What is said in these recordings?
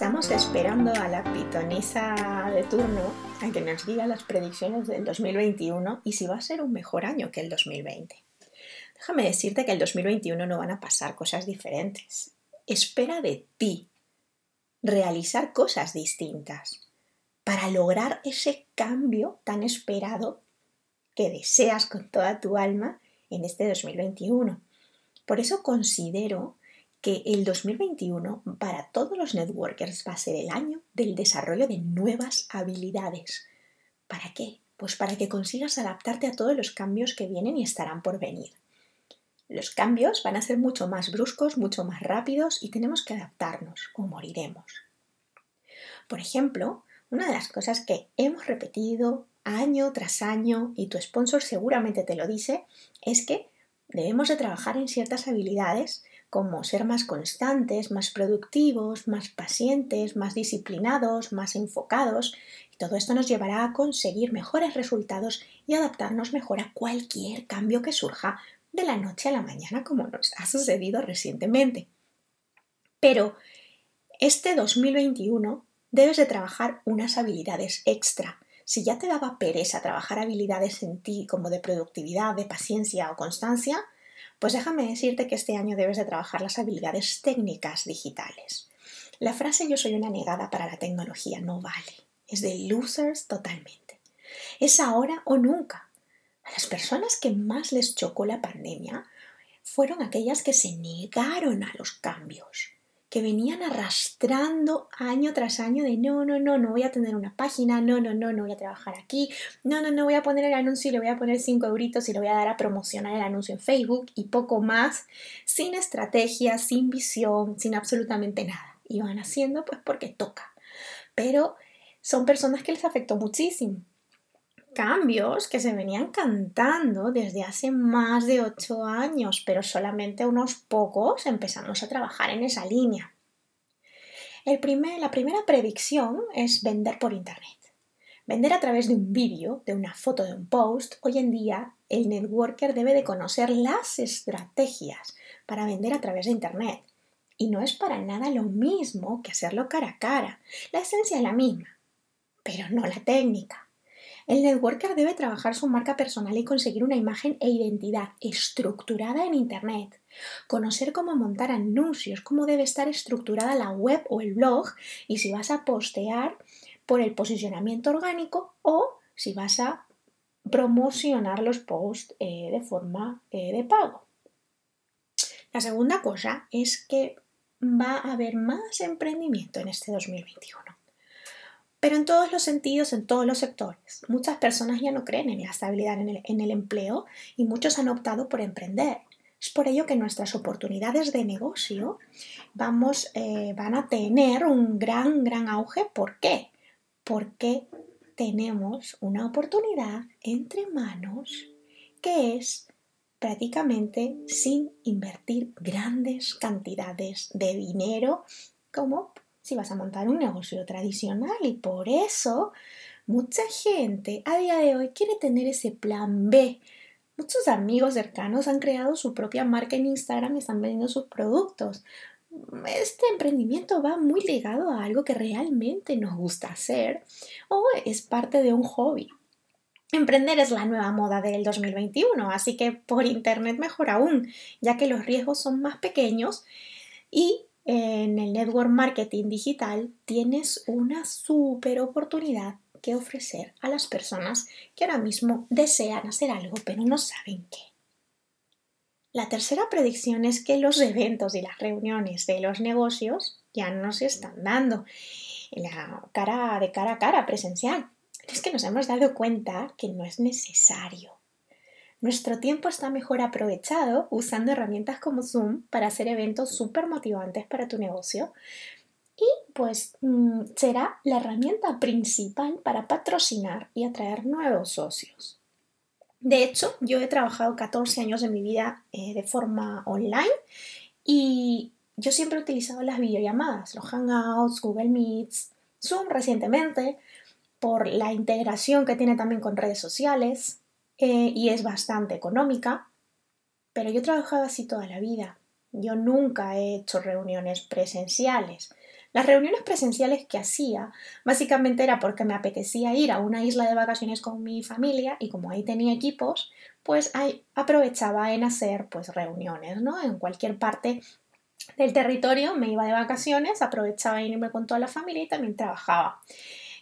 Estamos esperando a la pitonisa de turno a que nos diga las predicciones del 2021 y si va a ser un mejor año que el 2020. Déjame decirte que el 2021 no van a pasar cosas diferentes. Espera de ti realizar cosas distintas para lograr ese cambio tan esperado que deseas con toda tu alma en este 2021. Por eso considero que el 2021 para todos los networkers va a ser el año del desarrollo de nuevas habilidades. ¿Para qué? Pues para que consigas adaptarte a todos los cambios que vienen y estarán por venir. Los cambios van a ser mucho más bruscos, mucho más rápidos y tenemos que adaptarnos o moriremos. Por ejemplo, una de las cosas que hemos repetido año tras año y tu sponsor seguramente te lo dice es que debemos de trabajar en ciertas habilidades como ser más constantes, más productivos, más pacientes, más disciplinados, más enfocados. Y todo esto nos llevará a conseguir mejores resultados y adaptarnos mejor a cualquier cambio que surja de la noche a la mañana como nos ha sucedido recientemente. Pero este 2021 debes de trabajar unas habilidades extra. Si ya te daba pereza trabajar habilidades en ti como de productividad, de paciencia o constancia, pues déjame decirte que este año debes de trabajar las habilidades técnicas digitales. La frase yo soy una negada para la tecnología no vale. Es de losers totalmente. Es ahora o nunca. A las personas que más les chocó la pandemia fueron aquellas que se negaron a los cambios, que venían arrastrando año tras año de no, no, no, no voy a tener una página, no, no, no, no voy a trabajar aquí, no, no, no voy a poner el anuncio y le voy a poner 5 euritos y le voy a dar a promocionar el anuncio en Facebook y poco más, sin estrategia, sin visión, sin absolutamente nada. Y van haciendo pues porque toca. Pero son personas que les afectó muchísimo cambios que se venían cantando desde hace más de ocho años, pero solamente unos pocos empezamos a trabajar en esa línea. La primera predicción es vender por Internet. Vender a través de un vídeo, de una foto, de un post. Hoy en día el networker debe de conocer las estrategias para vender a través de Internet. Y no es para nada lo mismo que hacerlo cara a cara. La esencia es la misma, pero no la técnica. El networker debe trabajar su marca personal y conseguir una imagen e identidad estructurada en Internet. Conocer cómo montar anuncios, cómo debe estar estructurada la web o el blog y si vas a postear por el posicionamiento orgánico o si vas a promocionar los posts eh, de forma eh, de pago. La segunda cosa es que va a haber más emprendimiento en este 2021 pero en todos los sentidos, en todos los sectores. Muchas personas ya no creen en la estabilidad en el, empleo y muchos han optado por emprender. Es por ello que nuestras oportunidades de negocio vamos, eh, van a tener un gran, gran auge. ¿Por qué? Porque tenemos una oportunidad entre manos que es prácticamente sin invertir grandes cantidades de dinero como si vas a montar un negocio tradicional y por eso mucha gente a día de hoy quiere tener ese plan B. Muchos amigos cercanos han creado su propia marca en Instagram y están vendiendo sus productos. Este emprendimiento va muy ligado a algo que realmente nos gusta hacer o es parte de un hobby. Emprender es la nueva moda del 2021, así que por internet mejor aún, ya que los riesgos son más pequeños y en el network marketing digital tienes una super oportunidad que ofrecer a las personas que ahora mismo desean hacer algo pero no saben qué. La tercera predicción es que los eventos y las reuniones de los negocios ya no se están dando la cara de cara a cara presencial. Es que nos hemos dado cuenta que no es necesario. Nuestro tiempo está mejor aprovechado usando herramientas como Zoom para hacer eventos súper motivantes para tu negocio. Y pues mm, será la herramienta principal para patrocinar y atraer nuevos socios. De hecho, yo he trabajado 14 años de mi vida eh, de forma online y yo siempre he utilizado las videollamadas, los Hangouts, Google Meets, Zoom recientemente, por la integración que tiene también con redes sociales eh, y es bastante económica, pero yo he trabajado así toda la vida. Yo nunca he hecho reuniones presenciales. Las reuniones presenciales que hacía básicamente era porque me apetecía ir a una isla de vacaciones con mi familia y como ahí tenía equipos, pues ahí aprovechaba en hacer pues reuniones, ¿no? En cualquier parte del territorio me iba de vacaciones, aprovechaba irme con toda la familia y también trabajaba.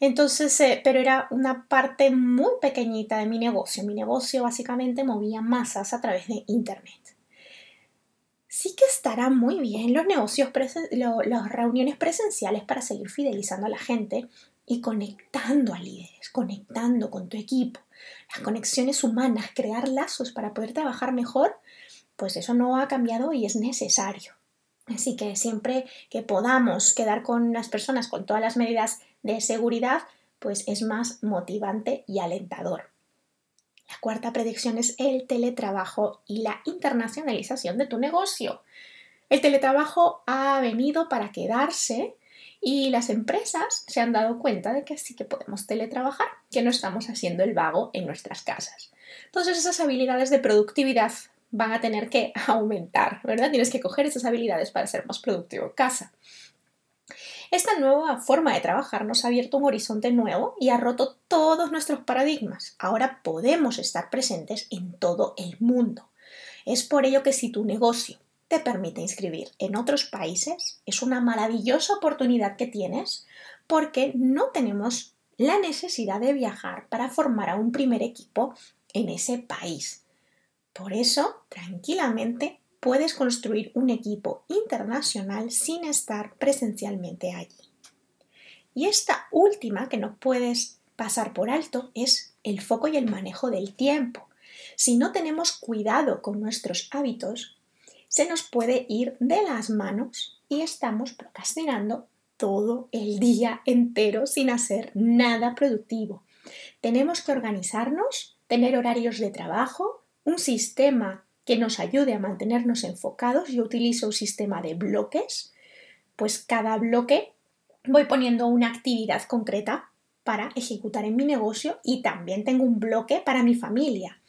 Entonces, eh, pero era una parte muy pequeñita de mi negocio. Mi negocio básicamente movía masas a través de Internet. Sí que estará muy bien los negocios, las reuniones presenciales para seguir fidelizando a la gente y conectando a líderes, conectando con tu equipo. Las conexiones humanas, crear lazos para poder trabajar mejor, pues eso no ha cambiado y es necesario. Así que siempre que podamos quedar con las personas con todas las medidas de seguridad, pues es más motivante y alentador. La cuarta predicción es el teletrabajo y la internacionalización de tu negocio. El teletrabajo ha venido para quedarse y las empresas se han dado cuenta de que sí que podemos teletrabajar, que no estamos haciendo el vago en nuestras casas. Entonces esas habilidades de productividad van a tener que aumentar, ¿verdad? Tienes que coger esas habilidades para ser más productivo en casa. Esta nueva forma de trabajar nos ha abierto un horizonte nuevo y ha roto todos nuestros paradigmas. Ahora podemos estar presentes en todo el mundo. Es por ello que si tu negocio te permite inscribir en otros países, es una maravillosa oportunidad que tienes porque no tenemos la necesidad de viajar para formar a un primer equipo en ese país. Por eso, tranquilamente, puedes construir un equipo internacional sin estar presencialmente allí. Y esta última que no puedes pasar por alto es el foco y el manejo del tiempo. Si no tenemos cuidado con nuestros hábitos, se nos puede ir de las manos y estamos procrastinando todo el día entero sin hacer nada productivo. Tenemos que organizarnos, tener horarios de trabajo, un sistema que nos ayude a mantenernos enfocados. Yo utilizo un sistema de bloques, pues cada bloque voy poniendo una actividad concreta para ejecutar en mi negocio y también tengo un bloque para mi familia,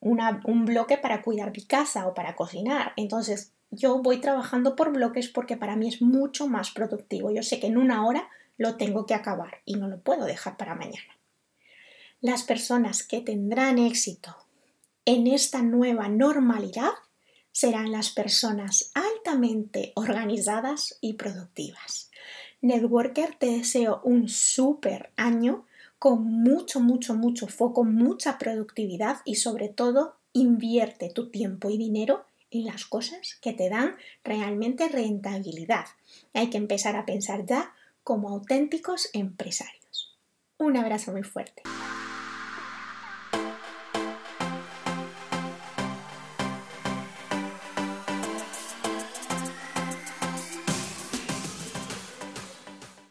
un bloque para cuidar mi casa o para cocinar. Entonces yo voy trabajando por bloques porque para mí es mucho más productivo. Yo sé que en una hora lo tengo que acabar y no lo puedo dejar para mañana. Las personas que tendrán éxito en esta nueva normalidad serán las personas altamente organizadas y productivas. Networker, te deseo un súper año con mucho, mucho, mucho foco, mucha productividad y sobre todo invierte tu tiempo y dinero en las cosas que te dan realmente rentabilidad. Hay que empezar a pensar ya como auténticos empresarios. Un abrazo muy fuerte.